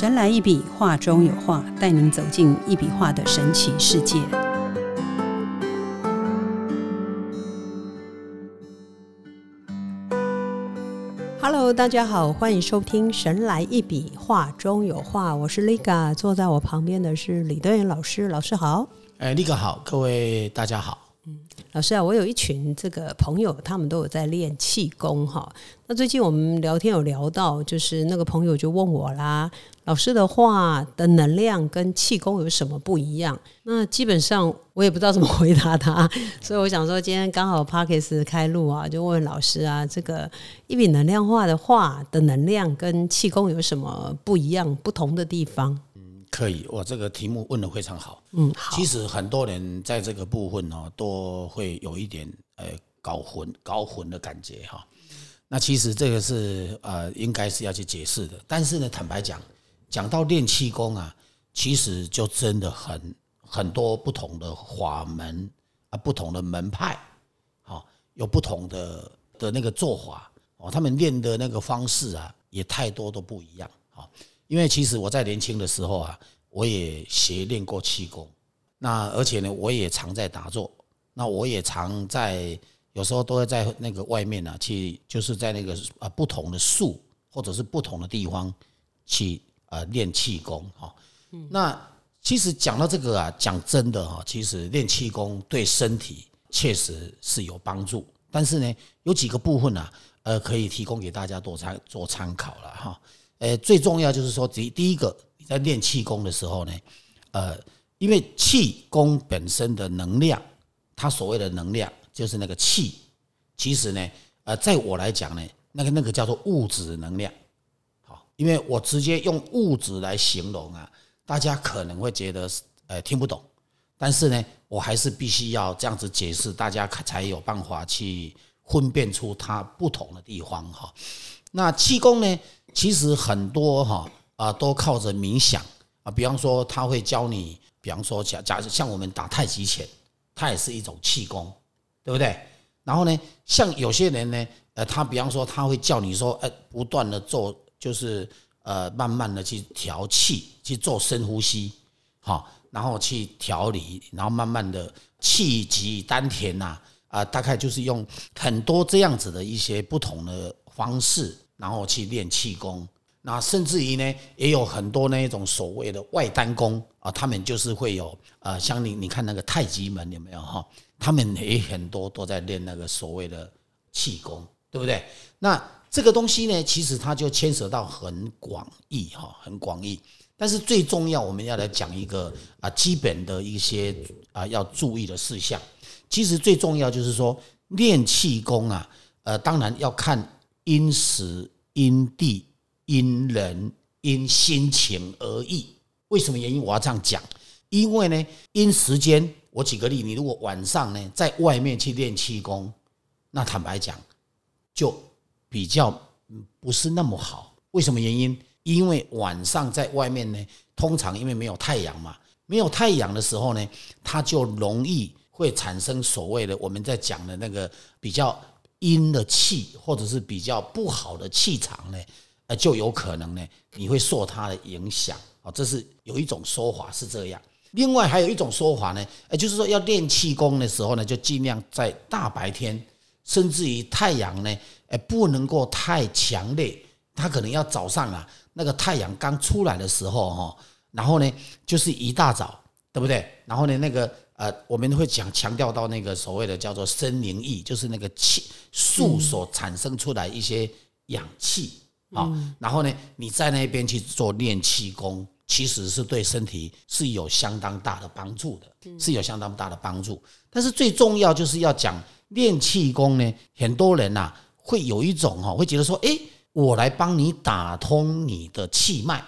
神来一笔，画中有画，带您走进一笔画的神奇世界。Hello，大家好，欢迎收听《神来一笔，画中有画》，我是 Liga，坐在我旁边的是李德元老师，老师好。哎，Liga 好，各位大家好。老师啊，我有一群这个朋友，他们都有在练气功哈。那最近我们聊天有聊到，就是那个朋友就问我啦，老师的话的能量跟气功有什么不一样？那基本上我也不知道怎么回答他，所以我想说今天刚好 Parkes 开录啊，就问老师啊，这个一笔能量化的话的能量跟气功有什么不一样、不同的地方？可以，我这个题目问的非常好。嗯，好。其实很多人在这个部分哦，都会有一点呃搞混、搞混的感觉哈。那其实这个是呃，应该是要去解释的。但是呢，坦白讲，讲到练气功啊，其实就真的很很多不同的法门啊，不同的门派，好，有不同的的那个做法哦。他们练的那个方式啊，也太多都不一样啊。因为其实我在年轻的时候啊，我也学练过气功，那而且呢，我也常在打坐，那我也常在有时候都会在那个外面呢去，就是在那个啊不同的树或者是不同的地方去啊练气功哈。那其实讲到这个啊，讲真的哈，其实练气功对身体确实是有帮助，但是呢，有几个部分啊，呃，可以提供给大家做参做参考了哈。呃，最重要就是说，第第一个，你在练气功的时候呢，呃，因为气功本身的能量，它所谓的能量就是那个气，其实呢，呃，在我来讲呢，那个那个叫做物质能量，好，因为我直接用物质来形容啊，大家可能会觉得呃听不懂，但是呢，我还是必须要这样子解释，大家才有办法去分辨出它不同的地方哈。那气功呢？其实很多哈啊，都靠着冥想啊。比方说，他会教你，比方说，假假设像我们打太极拳，它也是一种气功，对不对？然后呢，像有些人呢，呃，他比方说，他会叫你说，呃，不断的做，就是呃，慢慢的去调气，去做深呼吸，好，然后去调理，然后慢慢的气急丹田呐，啊，大概就是用很多这样子的一些不同的方式。然后去练气功，那甚至于呢，也有很多那一种所谓的外丹功啊，他们就是会有呃，像你你看那个太极门有没有哈？他们也很多都在练那个所谓的气功，对不对？那这个东西呢，其实它就牵涉到很广义哈，很广义。但是最重要，我们要来讲一个啊，基本的一些啊要注意的事项。其实最重要就是说练气功啊，呃，当然要看。因时、因地、因人、因心情而异。为什么原因？我要这样讲，因为呢，因时间。我举个例，你如果晚上呢，在外面去练气功，那坦白讲，就比较不是那么好。为什么原因？因为晚上在外面呢，通常因为没有太阳嘛，没有太阳的时候呢，它就容易会产生所谓的我们在讲的那个比较。阴的气，或者是比较不好的气场呢，呃，就有可能呢，你会受它的影响啊。这是有一种说法是这样。另外还有一种说法呢，呃，就是说要练气功的时候呢，就尽量在大白天，甚至于太阳呢，呃，不能够太强烈。它可能要早上啊，那个太阳刚出来的时候哈，然后呢，就是一大早，对不对？然后呢，那个。呃，我们会讲强调到那个所谓的叫做生灵液，就是那个气树所产生出来一些氧气啊。然后呢，你在那边去做练气功，其实是对身体是有相当大的帮助的，是有相当大的帮助。但是最重要就是要讲练气功呢，很多人呐会有一种哈，会觉得说，哎，我来帮你打通你的气脉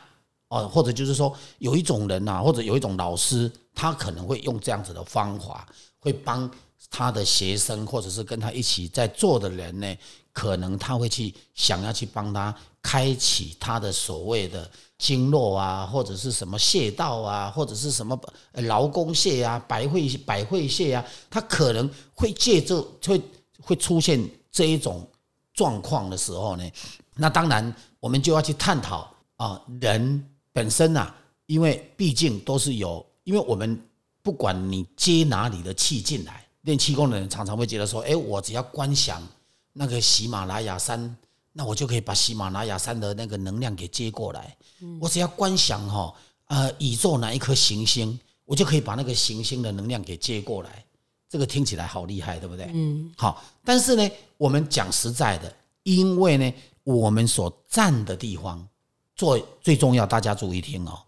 哦，或者就是说有一种人呐，或者有一种老师。他可能会用这样子的方法，会帮他的学生，或者是跟他一起在做的人呢，可能他会去想要去帮他开启他的所谓的经络啊，或者是什么穴道啊，或者是什么劳宫穴啊、百会百会穴啊，他可能会借这会会出现这一种状况的时候呢，那当然我们就要去探讨啊，人本身呐，因为毕竟都是有，因为我们不管你接哪里的气进来，练气功的人常常会觉得说，哎，我只要观想那个喜马拉雅山，那我就可以把喜马拉雅山的那个能量给接过来。我只要观想哈，呃，宇宙哪一颗行星，我就可以把那个行星的能量给接过来。这个听起来好厉害，对不对？嗯。好，但是呢，我们讲实在的，因为呢，我们所站的地方。最最重要，大家注意听哦。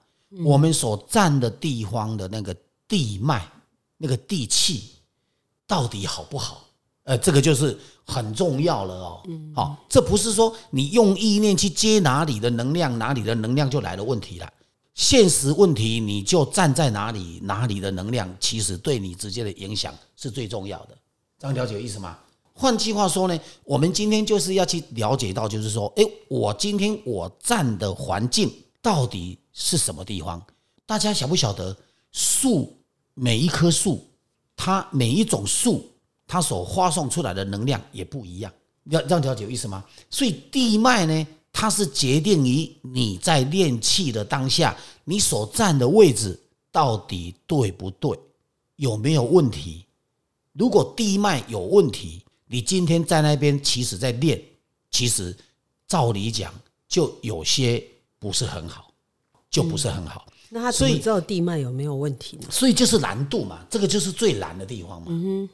我们所站的地方的那个地脉、那个地气，到底好不好？呃，这个就是很重要了哦。好，这不是说你用意念去接哪里的能量，哪里的能量就来了问题了。现实问题，你就站在哪里，哪里的能量，其实对你直接的影响是最重要的。这样了解意思吗？换句话说呢，我们今天就是要去了解到，就是说，哎，我今天我站的环境到底是什么地方？大家晓不晓得？树每一棵树，它每一种树，它所发送出来的能量也不一样。要这样了解有意思吗？所以地脉呢，它是决定于你在练气的当下，你所站的位置到底对不对，有没有问题？如果地脉有问题，你今天在那边，其实在练，其实照理讲就有些不是很好，就不是很好。那他所以知道地脉有没有问题呢？所以就是难度嘛，这个就是最难的地方嘛，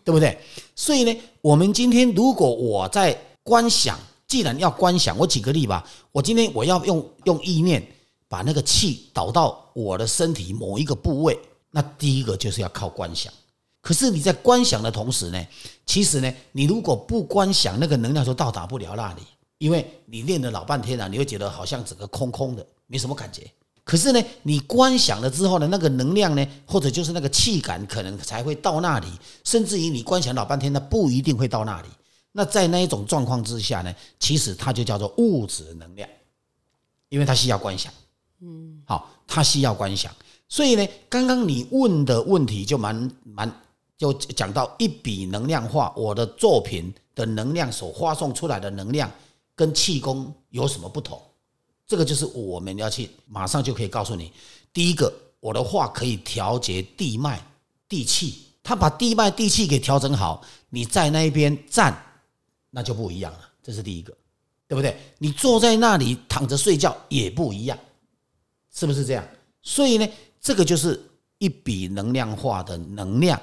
对不对？所以呢，我们今天如果我在观想，既然要观想，我举个例吧，我今天我要用用意念把那个气导到我的身体某一个部位，那第一个就是要靠观想。可是你在观想的同时呢，其实呢，你如果不观想，那个能量就到达不了那里，因为你练了老半天了，你会觉得好像整个空空的，没什么感觉。可是呢，你观想了之后呢，那个能量呢，或者就是那个气感，可能才会到那里。甚至于你观想老半天，那不一定会到那里。那在那一种状况之下呢，其实它就叫做物质能量，因为它需要观想。嗯，好，它需要观想。所以呢，刚刚你问的问题就蛮蛮。就讲到一笔能量化，我的作品的能量所发送出来的能量跟气功有什么不同？这个就是我们要去马上就可以告诉你。第一个，我的话可以调节地脉、地气，他把地脉、地气给调整好，你在那一边站，那就不一样了。这是第一个，对不对？你坐在那里躺着睡觉也不一样，是不是这样？所以呢，这个就是一笔能量化的能量。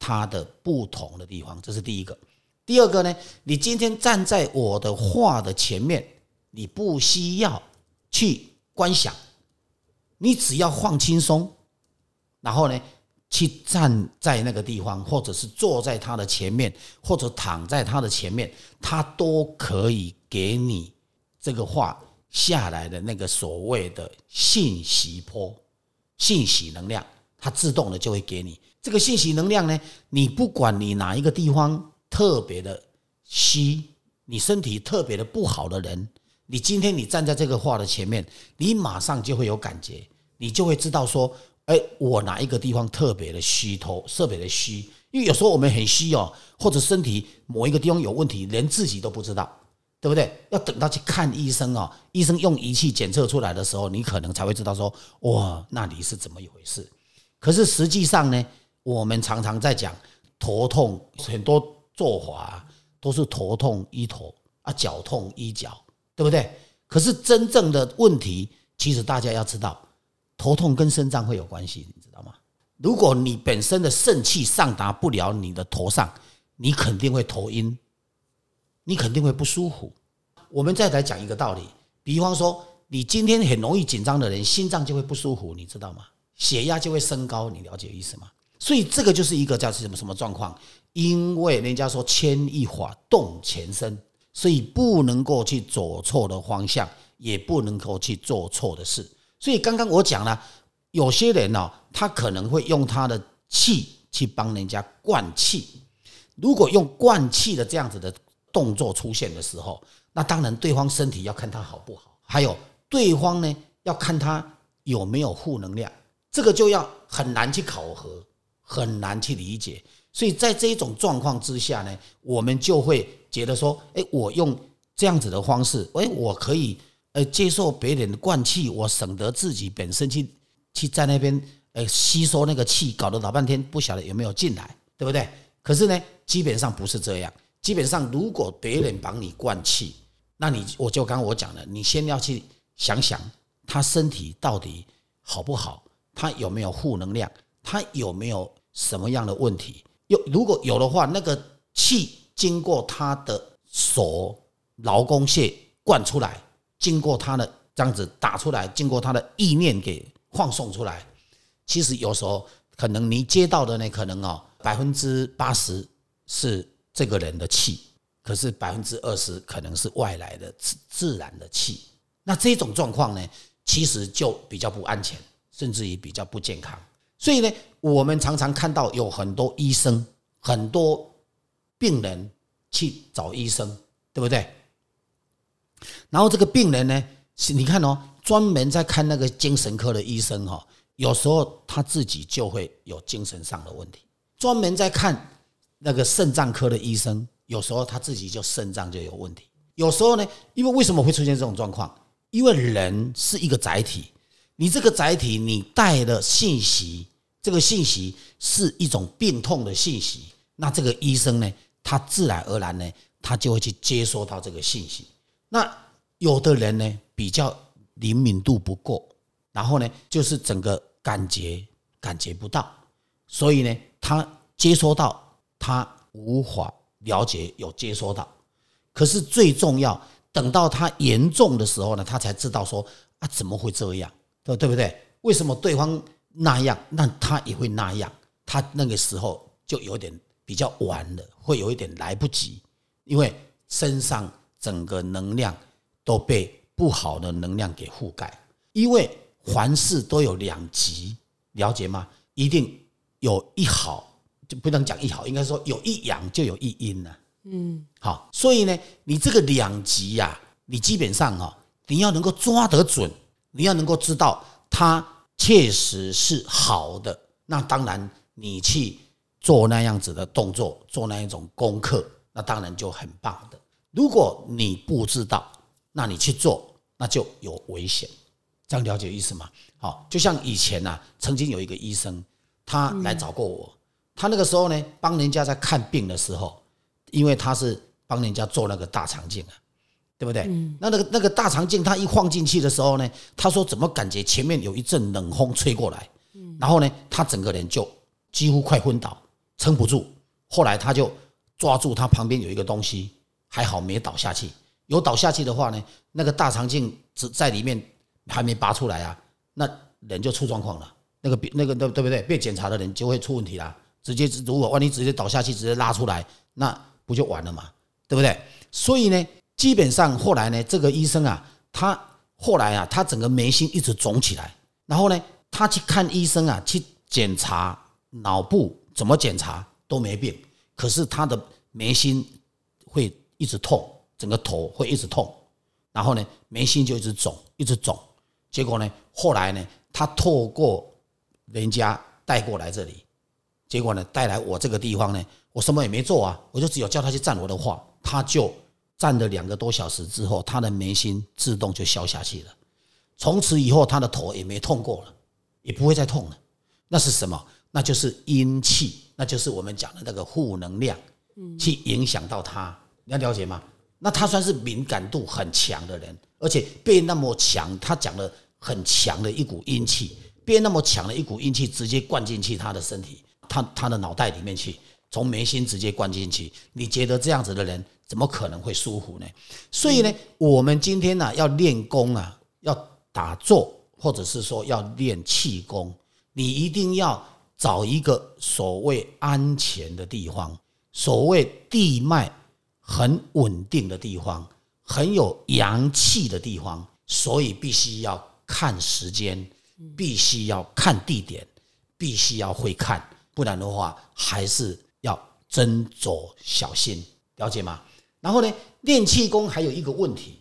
它的不同的地方，这是第一个。第二个呢，你今天站在我的画的前面，你不需要去观想，你只要放轻松，然后呢，去站在那个地方，或者是坐在他的前面，或者躺在他的前面，他都可以给你这个画下来的那个所谓的信息波、信息能量，它自动的就会给你。这个信息能量呢？你不管你哪一个地方特别的虚，你身体特别的不好的人，你今天你站在这个画的前面，你马上就会有感觉，你就会知道说，哎，我哪一个地方特别的虚头，特别的虚。因为有时候我们很虚哦，或者身体某一个地方有问题，连自己都不知道，对不对？要等到去看医生哦，医生用仪器检测出来的时候，你可能才会知道说，哇，那里是怎么一回事。可是实际上呢？我们常常在讲头痛，很多做法都是头痛医头啊，脚痛医脚，对不对？可是真正的问题，其实大家要知道，头痛跟肾脏会有关系，你知道吗？如果你本身的肾气上达不了你的头上，你肯定会头晕，你肯定会不舒服。我们再来讲一个道理，比方说，你今天很容易紧张的人，心脏就会不舒服，你知道吗？血压就会升高，你了解意思吗？所以这个就是一个叫什么什么状况？因为人家说牵一发动全身，所以不能够去走错的方向，也不能够去做错的事。所以刚刚我讲了，有些人呢，他可能会用他的气去帮人家灌气。如果用灌气的这样子的动作出现的时候，那当然对方身体要看他好不好，还有对方呢要看他有没有负能量，这个就要很难去考核。很难去理解，所以在这一种状况之下呢，我们就会觉得说，哎，我用这样子的方式，哎，我可以呃接受别人的灌气，我省得自己本身去去在那边呃吸收那个气，搞得老半天不晓得有没有进来，对不对？可是呢，基本上不是这样。基本上，如果别人帮你灌气，那你我就刚刚我讲了，你先要去想想他身体到底好不好，他有没有负能量，他有没有什么样的问题？有如果有的话，那个气经过他的手劳宫穴灌出来，经过他的这样子打出来，经过他的意念给放送出来，其实有时候可能你接到的呢，可能哦百分之八十是。这个人的气，可是百分之二十可能是外来的自自然的气，那这种状况呢，其实就比较不安全，甚至于比较不健康。所以呢，我们常常看到有很多医生、很多病人去找医生，对不对？然后这个病人呢，你看哦，专门在看那个精神科的医生哈，有时候他自己就会有精神上的问题，专门在看。那个肾脏科的医生，有时候他自己就肾脏就有问题。有时候呢，因为为什么会出现这种状况？因为人是一个载体，你这个载体你带的信息，这个信息是一种病痛的信息，那这个医生呢，他自然而然呢，他就会去接收到这个信息。那有的人呢，比较灵敏度不够，然后呢，就是整个感觉感觉不到，所以呢，他接收到。他无法了解，有接收到，可是最重要，等到他严重的时候呢，他才知道说啊，怎么会这样？对对不对？为什么对方那样，那他也会那样？他那个时候就有点比较晚了，会有一点来不及，因为身上整个能量都被不好的能量给覆盖。因为凡事都有两极，了解吗？一定有一好。就不能讲一好，应该说有一阳就有一阴呐。嗯，好，所以呢，你这个两极呀，你基本上哈，你要能够抓得准，你要能够知道它确实是好的，那当然你去做那样子的动作，做那一种功课，那当然就很棒的。如果你不知道，那你去做，那就有危险。这样了解意思吗？好，就像以前呐，曾经有一个医生，他来找过我。他那个时候呢，帮人家在看病的时候，因为他是帮人家做那个大肠镜啊，对不对？那那个那个大肠镜，他一放进去的时候呢，他说怎么感觉前面有一阵冷风吹过来，然后呢，他整个人就几乎快昏倒，撑不住。后来他就抓住他旁边有一个东西，还好没倒下去。有倒下去的话呢，那个大肠镜只在里面还没拔出来啊，那人就出状况了。那个那个对对不对？被检查的人就会出问题啦。直接如果万一直接倒下去，直接拉出来，那不就完了嘛？对不对？所以呢，基本上后来呢，这个医生啊，他后来啊，他整个眉心一直肿起来，然后呢，他去看医生啊，去检查脑部，怎么检查都没病，可是他的眉心会一直痛，整个头会一直痛，然后呢，眉心就一直肿，一直肿，结果呢，后来呢，他透过人家带过来这里。结果呢，带来我这个地方呢，我什么也没做啊，我就只有叫他去站我的话，他就站了两个多小时之后，他的眉心自动就消下去了。从此以后，他的头也没痛过了，也不会再痛了。那是什么？那就是阴气，那就是我们讲的那个负能量，去影响到他。你要了解吗？那他算是敏感度很强的人，而且被那么强，他讲了很强的一股阴气，被那么强的一股阴气直接灌进去他的身体。他他的脑袋里面去，从眉心直接灌进去，你觉得这样子的人怎么可能会舒服呢？所以呢，我们今天呢要练功啊，要打坐，或者是说要练气功，你一定要找一个所谓安全的地方，所谓地脉很稳定的地方，很有阳气的地方，所以必须要看时间，必须要看地点，必须要会看。不然的话，还是要斟酌小心，了解吗？然后呢，练气功还有一个问题，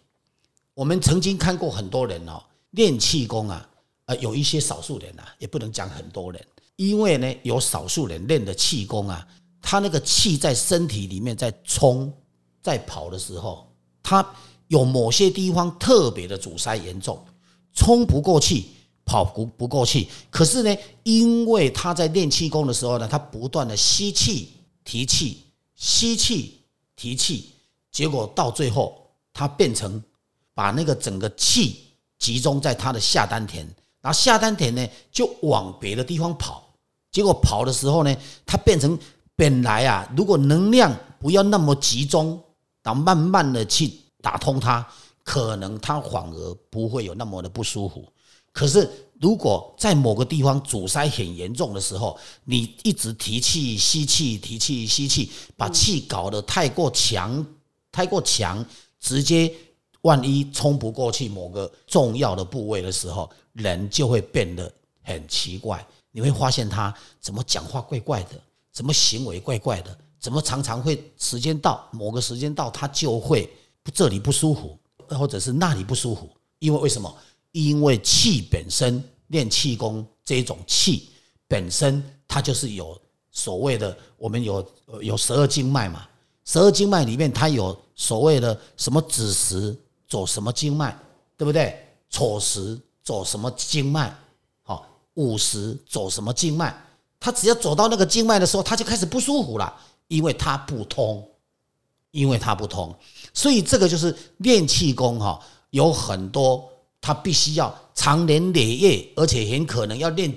我们曾经看过很多人哦，练气功啊，呃，有一些少数人啊，也不能讲很多人，因为呢，有少数人练的气功啊，他那个气在身体里面在冲、在跑的时候，他有某些地方特别的阻塞严重，冲不过气，跑不不过气。可是呢，因为他在练气功的时候呢，他不断的吸气提气，吸气提气，结果到最后，他变成把那个整个气集中在他的下丹田，然后下丹田呢就往别的地方跑。结果跑的时候呢，他变成本来啊，如果能量不要那么集中，然后慢慢的去打通它，可能它反而不会有那么的不舒服。可是如果在某个地方阻塞很严重的时候，你一直提气吸气提气吸气，把气搞得太过强，太过强，直接万一冲不过去某个重要的部位的时候，人就会变得很奇怪。你会发现他怎么讲话怪怪的，怎么行为怪怪的，怎么常常会时间到某个时间到他就会这里不舒服，或者是那里不舒服。因为为什么？因为气本身练气功这种气本身它就是有所谓的，我们有有十二经脉嘛，十二经脉里面它有所谓的什么子时走什么经脉，对不对？丑时走什么经脉？好，午时走什么经脉？他只要走到那个经脉的时候，他就开始不舒服了，因为他不通，因为他不通，所以这个就是练气功哈，有很多他必须要长年累月，而且很可能要练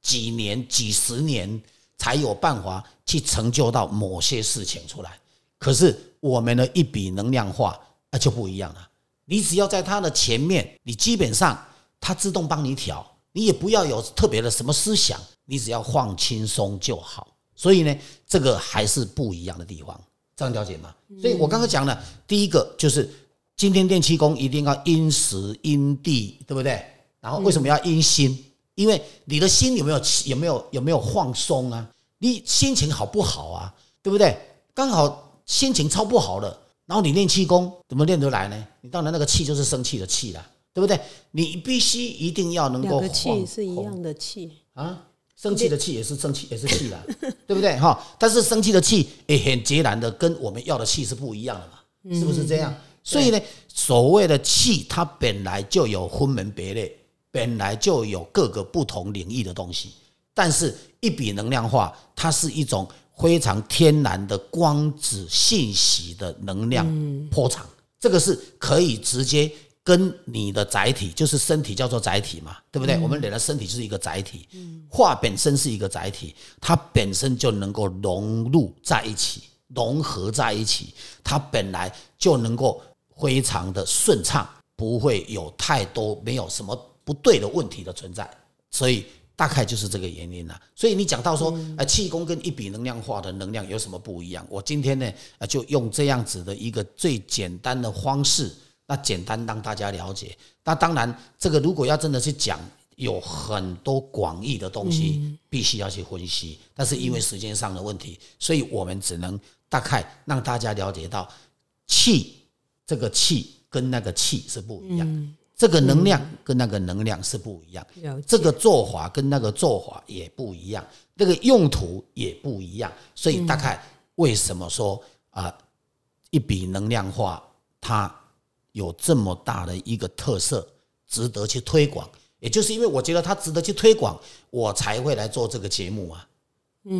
几年、几十年才有办法去成就到某些事情出来。可是我们的一笔能量化那就不一样了，你只要在它的前面，你基本上它自动帮你调。你也不要有特别的什么思想，你只要放轻松就好。所以呢，这个还是不一样的地方，这样了解吗？所以我刚刚讲了，第一个就是今天练气功一定要因时因地，对不对？然后为什么要因心？因为你的心有没有有没有有没有放松啊？你心情好不好啊？对不对？刚好心情超不好了，然后你练气功怎么练得来呢？你当然那个气就是生气的气啦。对不对？你必须一定要能够。两个气是一样的气啊，生气的气也是生气，也是气啦，对不对？哈，但是生气的气也很截然的跟我们要的气是不一样的嘛，是不是这样？所以呢，所谓的气，它本来就有分门别类，本来就有各个不同领域的东西。但是，一笔能量化，它是一种非常天然的光子信息的能量波长，这个是可以直接。跟你的载体就是身体叫做载体嘛，对不对？我们人的身体就是一个载体，话本身是一个载体，它本身就能够融入在一起，融合在一起，它本来就能够非常的顺畅，不会有太多没有什么不对的问题的存在，所以大概就是这个原因了。所以你讲到说，呃，气功跟一笔能量化的能量有什么不一样？我今天呢，呃，就用这样子的一个最简单的方式。那简单让大家了解。那当然，这个如果要真的去讲，有很多广义的东西，必须要去分析。但是因为时间上的问题，所以我们只能大概让大家了解到，气这个气跟那个气是不一样，这个能量跟那个能量是不一样，这个做法跟那个做法也不一样，那个用途也不一样。所以大概为什么说啊，一笔能量化它。有这么大的一个特色，值得去推广。也就是因为我觉得它值得去推广，我才会来做这个节目啊，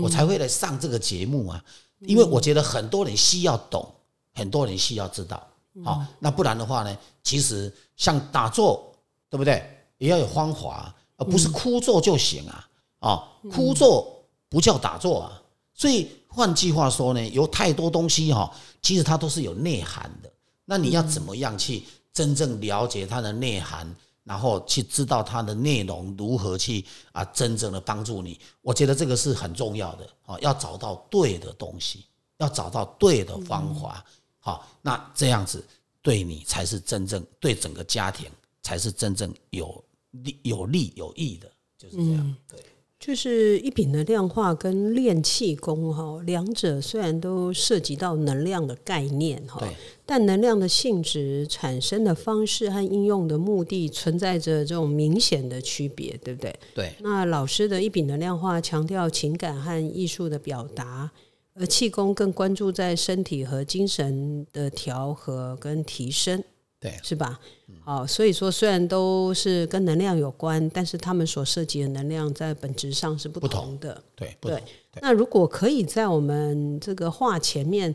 我才会来上这个节目啊。因为我觉得很多人需要懂，很多人需要知道。好，那不然的话呢，其实像打坐，对不对？也要有方法，而不是枯坐就行啊。啊，枯坐不叫打坐啊。所以换句话说呢，有太多东西哈，其实它都是有内涵的。那你要怎么样去真正了解它的内涵，然后去知道它的内容如何去啊，真正的帮助你？我觉得这个是很重要的啊，要找到对的东西，要找到对的方法，好，那这样子对你才是真正对整个家庭才是真正有利有利有益的，就是这样，对。就是一品的量化跟练气功哈，两者虽然都涉及到能量的概念哈，但能量的性质、产生的方式和应用的目的存在着这种明显的区别，对不对？对。那老师的一品的量化强调情感和艺术的表达，而气功更关注在身体和精神的调和跟提升。对，是吧？好，所以说虽然都是跟能量有关，但是他们所涉及的能量在本质上是不同的。对，对。那如果可以在我们这个画前面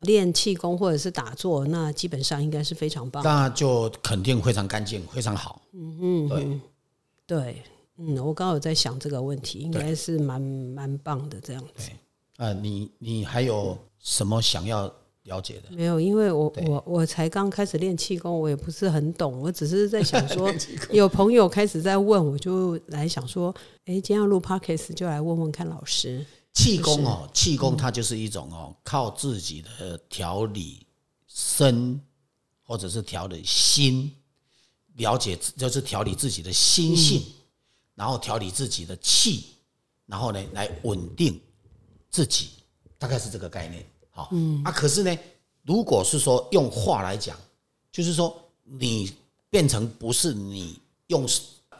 练气功或者是打坐，那基本上应该是非常棒。那就肯定非常干净，非常好。嗯嗯，对对，嗯，我刚好有在想这个问题，应该是蛮蛮棒的这样子。啊，你你还有什么想要？了解的没有，因为我我我才刚开始练气功，我也不是很懂，我只是在想说，有朋友开始在问，我就来想说，哎，今天要录 podcast 就来问问看老师。气功哦，气功它就是一种哦，靠自己的调理身或者是调理心，了解就是调理自己的心性，然后调理自己的气，然后呢来稳定自己，大概是这个概念。好，啊，可是呢，如果是说用话来讲，就是说你变成不是你用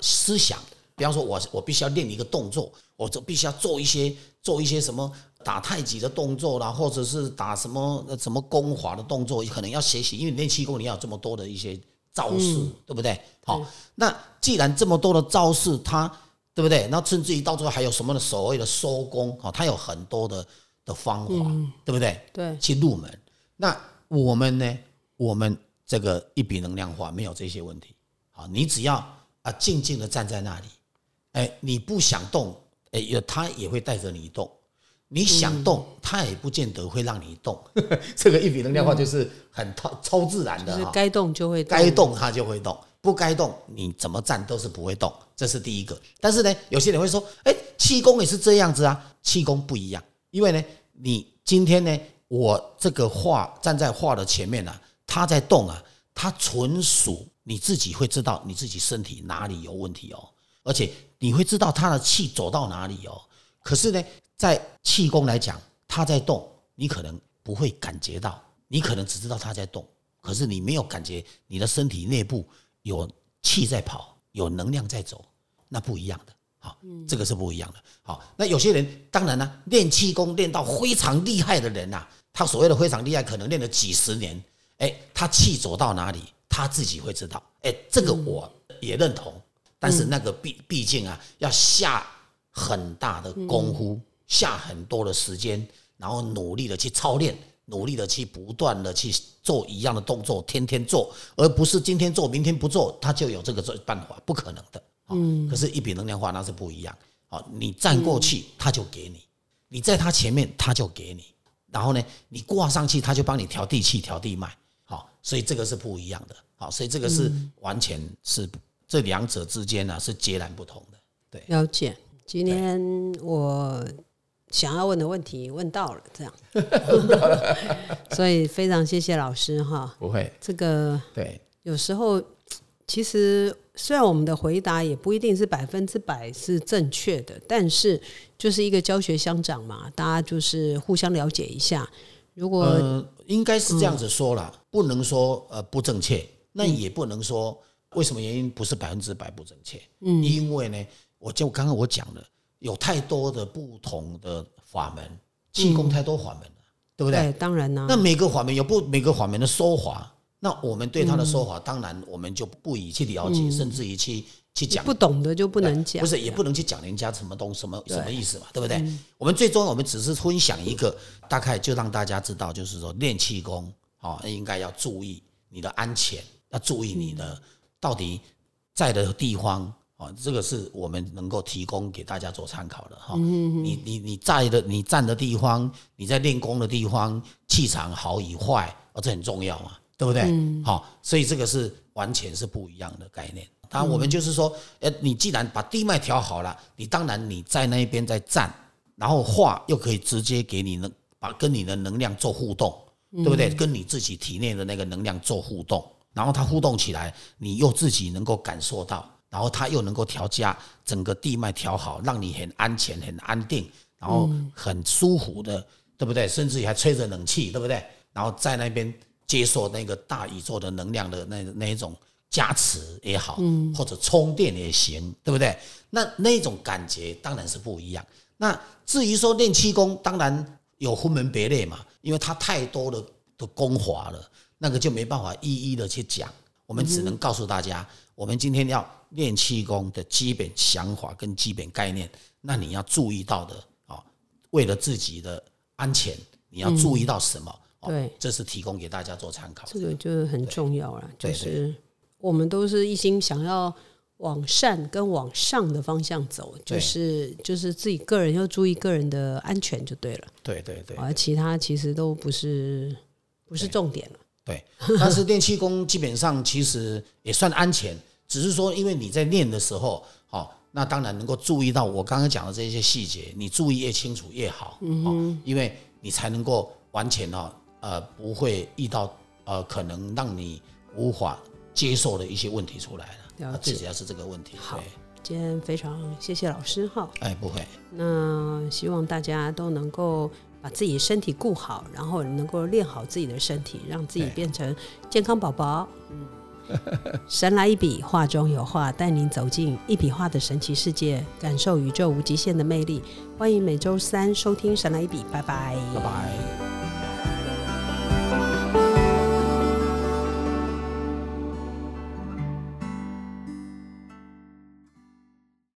思想，比方说我我必须要练一个动作，我就必须要做一些做一些什么打太极的动作啦，或者是打什么什么功法的动作，可能要学习，因为练气功你要这么多的一些招式，对不对？好，那既然这么多的招式，它对不对？那甚至于到最后还有什么所谓的收工，哦，它有很多的。的方法，对不对？对，去入门。那我们呢？我们这个一笔能量化没有这些问题。好，你只要啊静静的站在那里，哎，你不想动，哎，它也会带着你动。你想动，它也不见得会让你动。这个一笔能量化就是很超超自然的，该动就会该动，它就会动；不该动，你怎么站都是不会动。这是第一个。但是呢，有些人会说，哎，气功也是这样子啊，气功不一样。因为呢，你今天呢，我这个画站在画的前面呢，它在动啊，它纯属你自己会知道你自己身体哪里有问题哦，而且你会知道它的气走到哪里哦。可是呢，在气功来讲，它在动，你可能不会感觉到，你可能只知道它在动，可是你没有感觉你的身体内部有气在跑，有能量在走，那不一样的。好这个是不一样的。好，那有些人当然呢，练气功练到非常厉害的人呐，他所谓的非常厉害，可能练了几十年，哎，他气走到哪里，他自己会知道。哎，这个我也认同。但是那个毕毕竟啊，要下很大的功夫，下很多的时间，然后努力的去操练，努力的去不断的去做一样的动作，天天做，而不是今天做，明天不做，他就有这个做办法，不可能的。嗯，可是，一笔能量化那是不一样。好，你站过去，他就给你；你在他前面，他就给你。然后呢，你挂上去，他就帮你调地气、调地脉。好，所以这个是不一样的。好，所以这个是完全是这两者之间呢是截然不同的。对，了解。今天我想要问的问题问到了，这样。所以非常谢谢老师哈。不会，这个对，有时候其实。虽然我们的回答也不一定是百分之百是正确的，但是就是一个教学相长嘛，大家就是互相了解一下。如果应该是这样子说了，不能说呃不正确，那也不能说为什么原因不是百分之百不正确。嗯，因为呢，我就刚刚我讲了，有太多的不同的法门，气功太多法门了，对不对？当然呢。那每个法门有不每个法门的说法。那我们对他的说法，当然我们就不以去了解，甚至于去去讲不懂的就不能讲，不是也不能去讲人家什么东什么什么意思嘛，对不对？我们最终我们只是分享一个，大概就让大家知道，就是说练气功哦，应该要注意你的安全，要注意你的到底在的地方啊，这个是我们能够提供给大家做参考的哈。你你你在的你站的地方，你在练功的地方，气场好与坏，哦，这很重要嘛。对不对？好，所以这个是完全是不一样的概念。当然，我们就是说，哎，你既然把地脉调好了，你当然你在那一边在站，然后画又可以直接给你能把跟你的能量做互动，对不对？跟你自己体内的那个能量做互动，然后它互动起来，你又自己能够感受到，然后它又能够调加整个地脉调好，让你很安全、很安定，然后很舒服的，对不对？甚至还吹着冷气，对不对？然后在那边。接受那个大宇宙的能量的那那一种加持也好，或者充电也行，对不对？那那种感觉当然是不一样。那至于说练气功，当然有分门别类嘛，因为它太多的的功法了，那个就没办法一一的去讲。我们只能告诉大家，我们今天要练气功的基本想法跟基本概念，那你要注意到的啊，为了自己的安全，你要注意到什么？对，这是提供给大家做参考。这个就是很重要了，就是我们都是一心想要往善跟往上的方向走，就是就是自己个人要注意个人的安全就对了。对对对，而其他其实都不是不是重点了。对，但是练气功基本上其实也算安全，只是说因为你在练的时候，好，那当然能够注意到我刚刚讲的这些细节，你注意越清楚越好，嗯，因为你才能够完全哦，呃，不会遇到呃可能让你无法接受的一些问题出来了。最主要是这个问题。好，今天非常谢谢老师哈。哎，不会。那希望大家都能够。把自己身体顾好，然后能够练好自己的身体，让自己变成健康宝宝。嗯，神来一笔，画中有画，带您走进一笔画的神奇世界，感受宇宙无极限的魅力。欢迎每周三收听《神来一笔》，拜拜，拜拜。